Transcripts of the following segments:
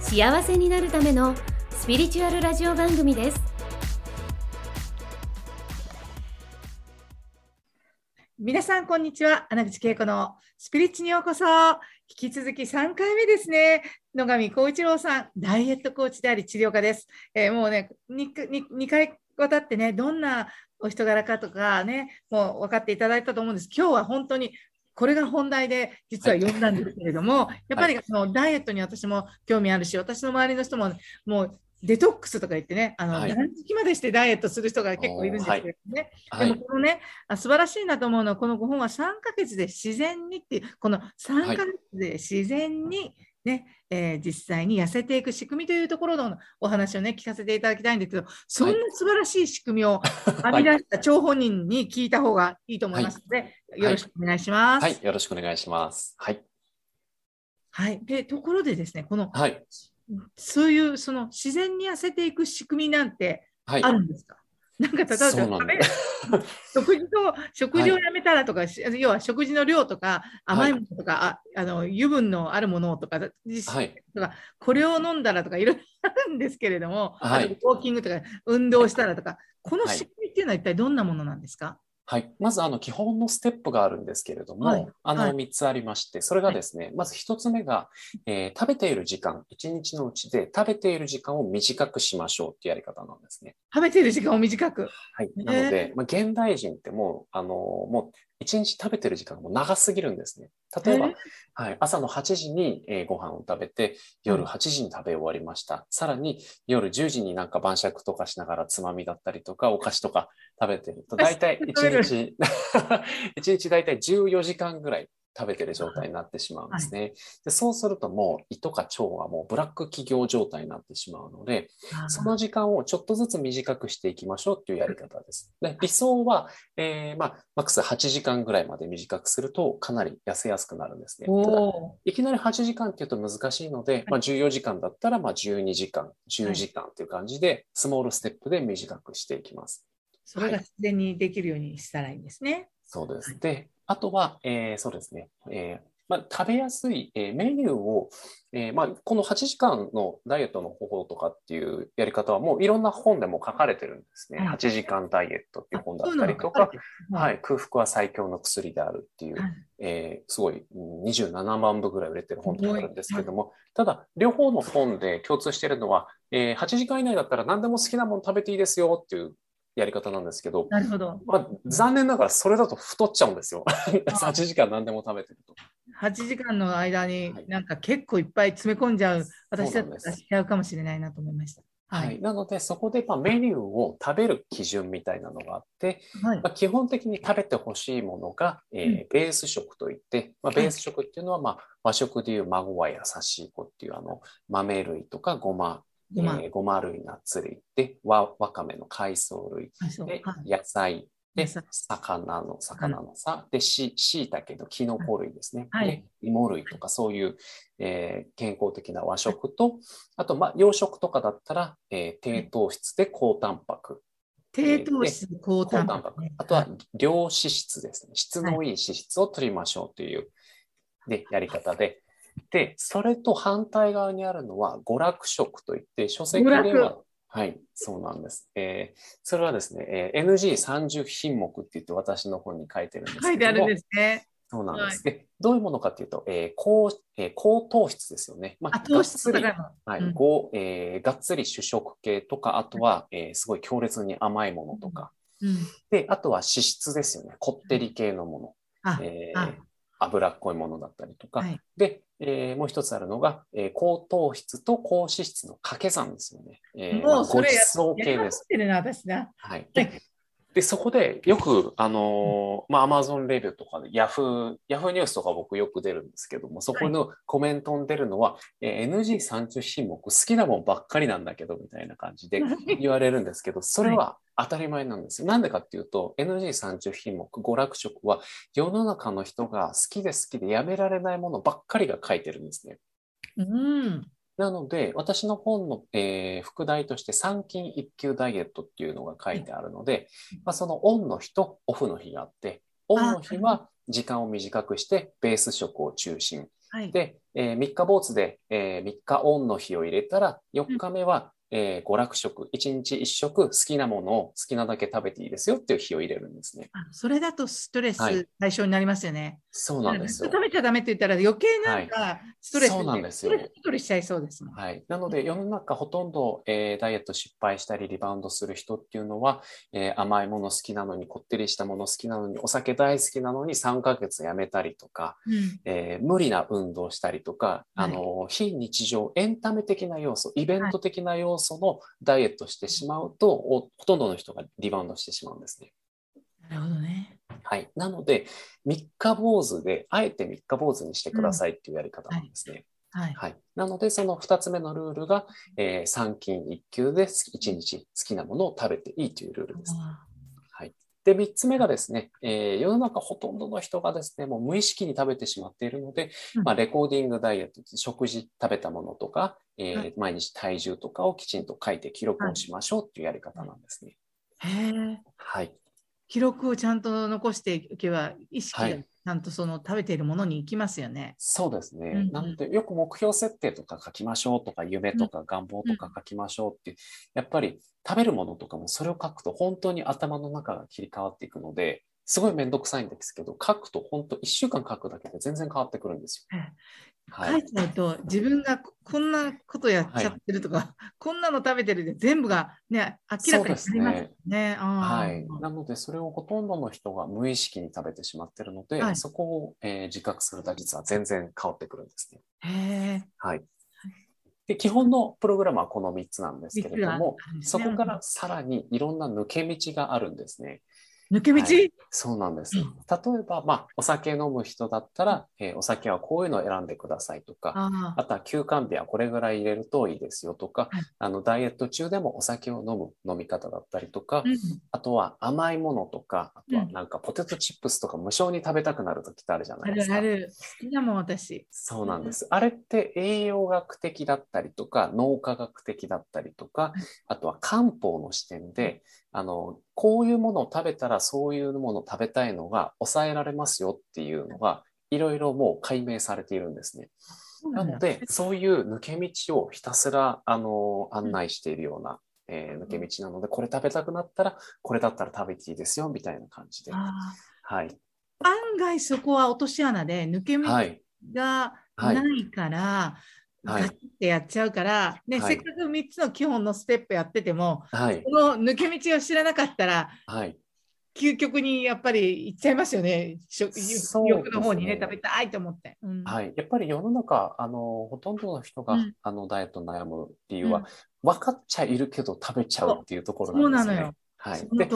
幸せになるためのスピリチュアルラジオ番組です。皆さんこんにちは。穴口恵子のスピリッチにようこそ。引き続き3回目ですね。野上光一郎さんダイエットコーチであり治療家です、えー、もうね 2, 2, 2回渡ってねどんなお人柄かとかねもう分かっていただいたと思うんです。今日は本当にこれが本題で実は呼んだんですけれども、はい、やっぱりそのダイエットに私も興味あるし、私の周りの人ももうデトックスとか言ってね、あの、はい、何時までしてダイエットする人が結構いるんですけどね。はい、でもこのね、あ素晴らしいなと思うのは、この5本は3ヶ月で自然にっていう、この3ヶ月で自然にね、えー、実際に痩せていく仕組みというところのお話をね、聞かせていただきたいんですけど、そんな素晴らしい仕組みを 編み出した張本人に聞いた方がいいと思いますので、はい、よろしくお願いします、はい。よろしくお願いします。はい。はい。で、ところでですね、この、はい、そういうその自然に痩せていく仕組みなんてあるんですか、なんか例えば食べ 食事と食事をやめたらとか、はい、要は食事の量とか甘いものとか、はい、ああの油分のあるものとか,、はい、とかこれを飲んだらとかいろいろあるんですけれども、はい、ウォーキングとか運動したらとかこの仕組みっていうのは一体どんなものなんですか、はい。まず、あの、基本のステップがあるんですけれども、はい、あの、3つありまして、それがですね、はい、まず1つ目が、えー、食べている時間、1日のうちで食べている時間を短くしましょうっていうやり方なんですね。食べている時間を短くはい。なので、まあ、現代人ってもう、あの、もう、一日食べてる時間がもう長すぎるんですね。例えば、はい、朝の8時に、えー、ご飯を食べて、夜8時に食べ終わりました。さらに夜10時になんか晩酌とかしながらつまみだったりとか、お菓子とか食べてると、大体1日、1 日大体14時間ぐらい食べてる状態になってしまうんですね。はい、でそうするともう胃とか腸はもうブラック企業状態になってしまうので、その時間をちょっとずつ短くしていきましょうっていうやり方です。で理想は、えー、まあ、マックス8時間ぐらいまで短くするとかなり痩せやすくなるんですね。いきなり8時間っていうと難しいので、まあ、14時間だったらまあ12時間、10時間っていう感じで、スモールステップで短くしていきます。それが自然にできるようにしたらいいんですね。はい、そうです。で、あとは、えー、そうですね、えーまあ、食べやすい、えー、メニューを、えーまあ、この8時間のダイエットの方法とかっていうやり方はもういろんな本でも書かれてるんですね。はい、8時間ダイエットっていう本だったりとか、はい、空腹は最強の薬であるっていう、はい、えー、すごい27万部ぐらい売れてる本とかあるんですけども、はい、ただ両方の本で共通しているのは、えー、8時間以内だったら何でも好きなもの食べていいですよっていうやり方なんですけど、なるほど。まあ、残念ながらそれだと太っちゃうんですよ。8 時間何でも食べてると。8時間の間になんか結構いっぱい詰め込んじゃう、私だったらしちゃうかもしれないなと思いました。はい、はい、なので、そこでまあメニューを食べる基準みたいなのがあって、はい、まあ、基本的に食べてほしいものが、えー、ベース食といって、まあ、ベース食っていうのは、まあ、和食でいう孫は優しい子っていうあの豆類とかごまごま,、えー、ごま類、ナッツ類で、わわかめの海藻類で、野菜で、魚の、魚のさ、で、し、しいたけのキノコ類ですね。はい、で、芋類とかそういう、えー、健康的な和食と、あと、まあ、洋食とかだったら、えー、低糖質で高タンパク。低糖質、高タンパク。あとは、良脂質ですね。質のい。い脂質を取りましょうという、で、やり方で、で、それと反対側にあるのは娯楽食といって、書籍では、はい、そうなんです。えー、それはですね、えー、NG30 品目って言って私の本に書いてるんですけど書いてあるんですね。そうなんです。はい、でどういうものかというと、えー高えー、高糖質ですよね。まあ、糖質がはい、うん、ごえー、がっつり主食系とか、あとは、えー、すごい強烈に甘いものとか、うん、で、あとは脂質ですよね。こってり系のもの。えー、脂っこいものだったりとか、はい、で、えー、もう一つあるのが、えー、高糖質と高脂質の掛け算ですよね。えー、もうそれや,、まあ、系です。てるな、私な。はい。で、そこでよく、あのーまあ、アマゾンレビューとかで、ヤフー、ヤフーニュースとか僕よく出るんですけども、そこのコメントに出るのは、えー NG30 品目好きなもんばっかりなんだけど、みたいな感じで言われるんですけど、それは当たり前なんですよ。なんでかっていうと、NG30 品目、娯楽色は世の中の人が好きで好きでやめられないものばっかりが書いてるんですね。うん。なので、私の本の、えー副題として三金一級ダイエットっていうのが書いてあるので、まあ、そのオンの日とオフの日があって、オンの日は時間を短くしてベース食を中心。はい。で、えー3日坊主で、え3日オンの日を入れたら、4日目は、えー娯楽食、1日1食好きなものを好きなだけ食べていいですよっていう日を入れるんですね。あそれだとストレスはい対象になりますよね。そうなんですよ。食べちゃダメって言ったら余計なんかストレスそうなんですよストレスしちゃいそうですもん。はい。なので、世の中ほとんど、えーダイエット失敗したりリバウンドする人っていうのは、えー甘いもの好きなのに、こってりしたもの好きなのに、お酒大好きなのに3ヶ月やめたりとか、うんえー無理な運動したりとか、はいあの、非日常、エンタメ的な要素、イベント的な要素のダイエットしてしまうと、おほとんどの人がリバウンドしてしまうんですね。なるほどね。はい。なので、三日坊主で、あえて三日坊主にしてくださいっていうやり方なんですね。はい。はい。なので、その二つ目のルールが、えー、三金一級で一日好きなものを食べていいというルールです。で、三つ目がですね、えー世の中ほとんどの人がですね、もう無意識に食べてしまっているので、うんまあ、レコーディングダイエット、食事、食べたものとか、えーはい毎日体重とかをきちんと書いて記録をしましょうっていうやり方なんですね。ーへえ。はい。記録をちゃんと残していけば、意識がはいちゃんとその食べているものに行きますよね。そうですね。うんうんなので、よく目標設定とか書きましょうとか、夢とか願望とか書きましょうっていう、やっぱり食べるものとかもそれを書くと本当に頭の中が切り替わっていくので、すごいめんどくさいんですけど、書くと本当1週間書くだけで全然変わってくるんですよ。はい。書いちゃうと、自分がここんなことやっちゃってるとか、こんなの食べてるで全部がね、明らかになりますよね。あーはい。なので、それをほとんどの人が無意識に食べてしまってるので、はいそこを、えー自覚すると実は全然変わってくるんですね。はい。で基本のプログラムはこの3つなんですけれども、そこからさらにいろんな抜け道があるんですね。抜け道、はいそうなんです。うん例えば、まあ、お酒飲む人だったら、えーお酒はこういうのを選んでくださいとか、ああとは休館日はこれぐらい入れるといいですよとか、はいあのダイエット中でもお酒を飲む飲み方だったりとか、ーうんあとは甘いものとか、あとはうんなんかポテトチップスとか無償に食べたくなる時ってあるじゃなあいですか。るある。好きだもん、私。そうなんです。あれって栄養学的だったりとか、脳科学的だったりとか、あとは漢方の視点で、あの、こういうものを食べたらそういうものを食べたいのが抑えられますよっていうのが、いろいろもう解明されているんですね。なので、そういう抜け道をひたすら、あの、案内しているような、えー抜け道なので、これ食べたくなったら、これだったら食べていいですよ、みたいな感じで。あはい。ー案外そこは落とし穴で抜け道はい。がはいないから、はいガチってやっちゃうから、ねはいせっかく3つの基本のステップやってても、はいこ。の抜け道を知らなかったら、はい。究極にやっぱり行っちゃいますよね。食欲の方にね、食べたいと思って。うんはい。やっぱり世の中、あの、ほとんどの人が、うんあの、ダイエット悩む理由は、うん分かっちゃいるけど食べちゃうっていうところそうなんですね。なのよ。はい。で、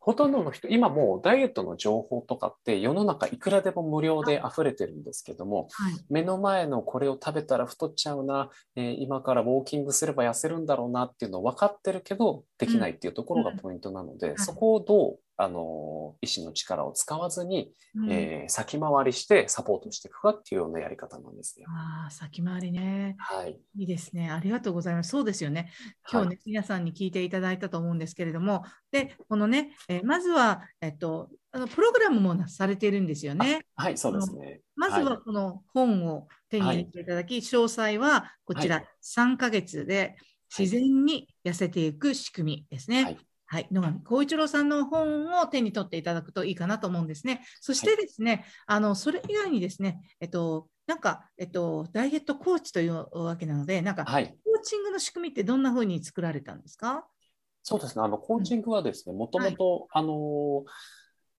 ほとんどの人、今もうダイエットの情報とかって世の中いくらでも無料で溢れてるんですけども、はい。目の前のこれを食べたら太っちゃうな、えー今からウォーキングすれば痩せるんだろうなっていうの分かってるけど、できないっていうところがポイントなので、んそこをどう、あの、医師の力を使わずに、うんえー先回りしてサポートしていくかっていうようなやり方なんですね。ああ、先回りね。はい。いいですね。ありがとうございます。そうですよね。今日ね、皆さんに聞いていただいたと思うんですけれども、で、このね、えーまずは、えっと、あのプログラムもなされているんですよね。はい、そうですね。まずはこの本を手に入れていただき、詳細はこちら、はい3ヶ月で自然に痩せていく仕組みですね。はいはい、野上浩一郎さんの本を手に取っていただくといいかなと思うんですね。そしてですね、あのそれ以外にですね、えっと、なんか、えっと、ダイエットコーチというわけなので、なんか、はい。コーチングの仕組みってどんな風に作られたんですか？そうですね。あの、コーチングはですね、もともと、あの、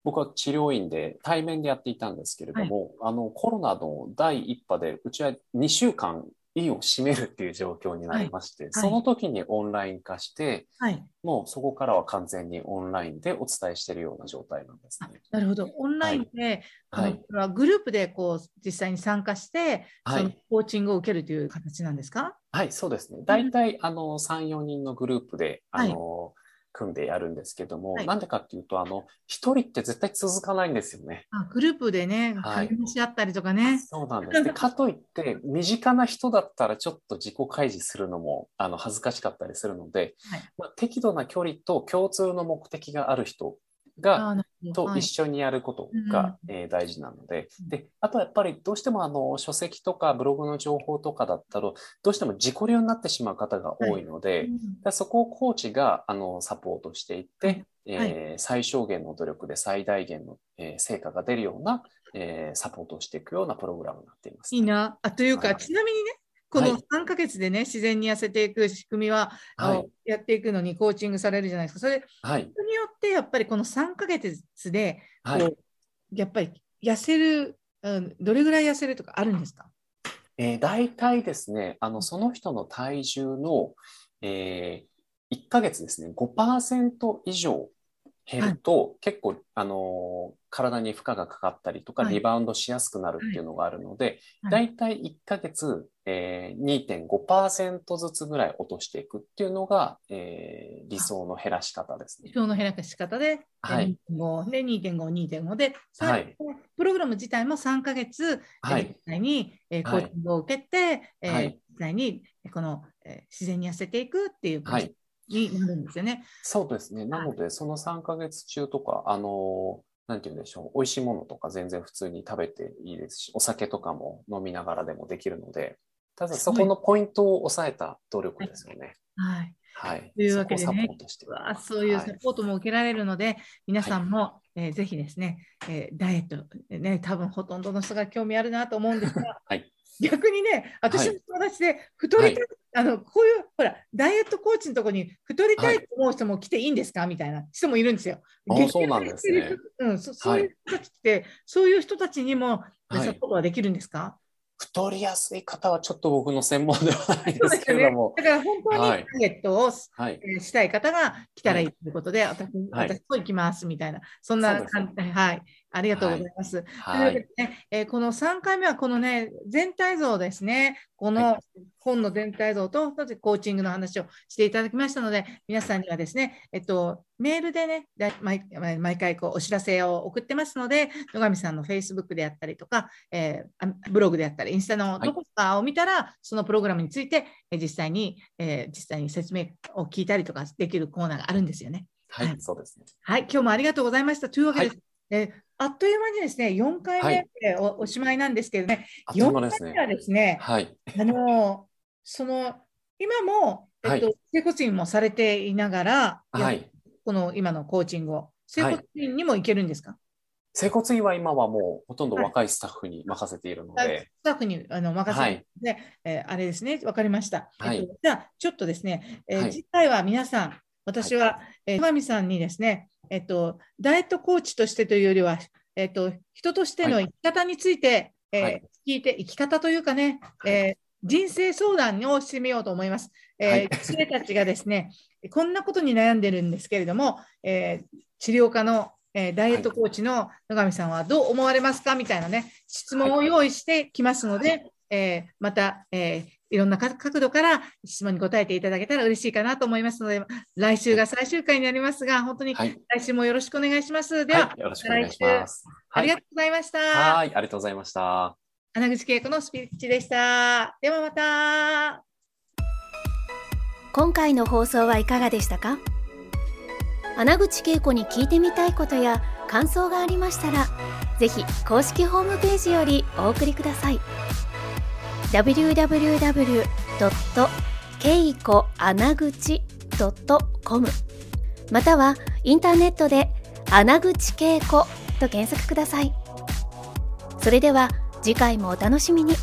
僕は治療院で対面でやっていたんですけれども、あの、コロナの第一波で、うちは2週間意を占めるっていう状況になりまして、いその時にオンライン化して、はい。もうそこからは完全にオンラインでお伝えしているような状態なんですね。なるほど。オンラインで、あはい。のこれはグループでこう実際に参加して、はいそのコーチングを受けるという形なんですか？はい、そうですね。大体、あの、3、4人のグループで、あの、組んでやるんですけども、はいなんでかっていうと、あの、一人って絶対続かないんですよね。あグループでね、はい励まし合ったりとかね。そうなんです。で、かといって、身近な人だったらちょっと自己開示するのも、あの、恥ずかしかったりするので、はいまあ、適度な距離と共通の目的がある人が、と一緒にやることが、えー大事なので、で、あとはやっぱりどうしてもあの書籍とかブログの情報とかだったら、どうしても自己流になってしまう方が多いので、うんでそこをコーチがあのサポートしていって、はい。えー最小限の努力で最大限の、えー成果が出るような、えーサポートをしていくようなプログラムになっています。いいな。あというか、はい。ちなみにね、このはい3ヶ月でね、自然に痩せていく仕組みは、はいやっていくのにコーチングされるじゃないですか。それはい。人によってやっぱりこの3ヶ月で、はい。やっぱり痩せる、うん、どれぐらい痩せるとかあるんですか？えー大体ですね、あの、その人の体重の、えー1ヶ月ですね、5%以上減ると、結構、あのー体に負荷がかかったりとか、はい。リバウンドしやすくなるっていうのがあるので、はい。大体1ヶ月、えー2.5%ずつぐらい落としていくっていうのが、えー理想の減らし方ですね。表の減らし方で、はい。2.5で2.5、2.5で、さはい。プログラム自体も3ヶ月、はい。えー実際に、えーコはい。ーチングを受けて、えーはい。実際にえーこの、えー自然に痩せていくっていう感はい。じになるんですよね。そうですね。なので、その3ヶ月中とか、あのーなんて言うんでしょう、美味しいものとか全然普通に食べていいですし、お酒とかも飲みながらでもできるので、ただそこのポイントを抑えた努力ですよね。はい。はい。というわけでねそこをサポートしてうわそういうサポートも受けられるので、皆さんも、えーぜひですね、えーダイエット、ね、多分ほとんどの人が興味あるなと思うんですが、はい逆にね、私の友達で太りたい、あのこういうほらダイエットコーチのところに太りたいと思う人も来ていいんですか？みたいな人もいるんですよ。そうなんですね。うんそ、そういう人たちって、そういう人たちにもはいサポートはできるんですか、太りやすい方はちょっと僕の専門ではないですけれども、だから本当にダはい。イエットをはい。えーしたい方が来たらいいということで、私はい。私も行きますみたいな、そんな感じで、はい、ありがとうございます。というはい。わけでね、えーこの3回目はこのね、全体像ですね、このは本の全体像と、そしてコーチングの話をしていただきましたので、皆さんにはですね、えっと、メールでね、毎毎回こうお知らせを送ってますので、野上さんの Facebook であったりとか、えーあブログであったり、インスタのはいどこかを見たら、そのプログラムについて、えー実際に、えー実際に説明を聞いたりとかできるコーナーがあるんですよね。ははいい。そうですね。はい、今日もありがとうございました。というわけで、はえーあっという間にですね、4回目はい。でお,、おしまいなんですけどね、あっという間4です回目はね。ですね、はい。あのその今も、えっとは整骨院もされていながら、はい。この今のコーチングを、整はい。骨院にも行けるんですか、整骨院は今はもうほとんど若いスタッフに任せているのあで、スタッフにあの任せて、はい。でえーあれですね、わかりました。はい。えっと、じゃあ、ちょっとですね、えーはい。次回は皆さん、私は、えー、上さんにですね、えっと、ダイエットコーチとしてというよりは、えっと、人としてのはい。生き方について、えーはい。聞いて、生き方というかね、はい。えー人生相談をしてみようと思います。えーはい。たちがですね、こんなことに悩んでるんですけれども、えー治療家の、えーダイエットコーチの野上さんはどう思われますか？みたいなね、質問を用意してきますので、えーまた、えーいろんな角角度から質問に答えていただけたら嬉しいかなと思いますので、来週が最終回になりますが、本当にはい。来週もよろしくお願いします。では、はい。よろしくお願いします。はいありがとうございました。はい。ありがとうございました。穴口恵子のスピリッチでした。ではまた。今回の放送はいかがでしたか？穴口恵子に聞いてみたいことや感想がありましたらぜひ公式ホームページよりお送りください www.keikoanaguchi.com またはインターネットで穴口恵子と検索ください。それでは次回もお楽しみに。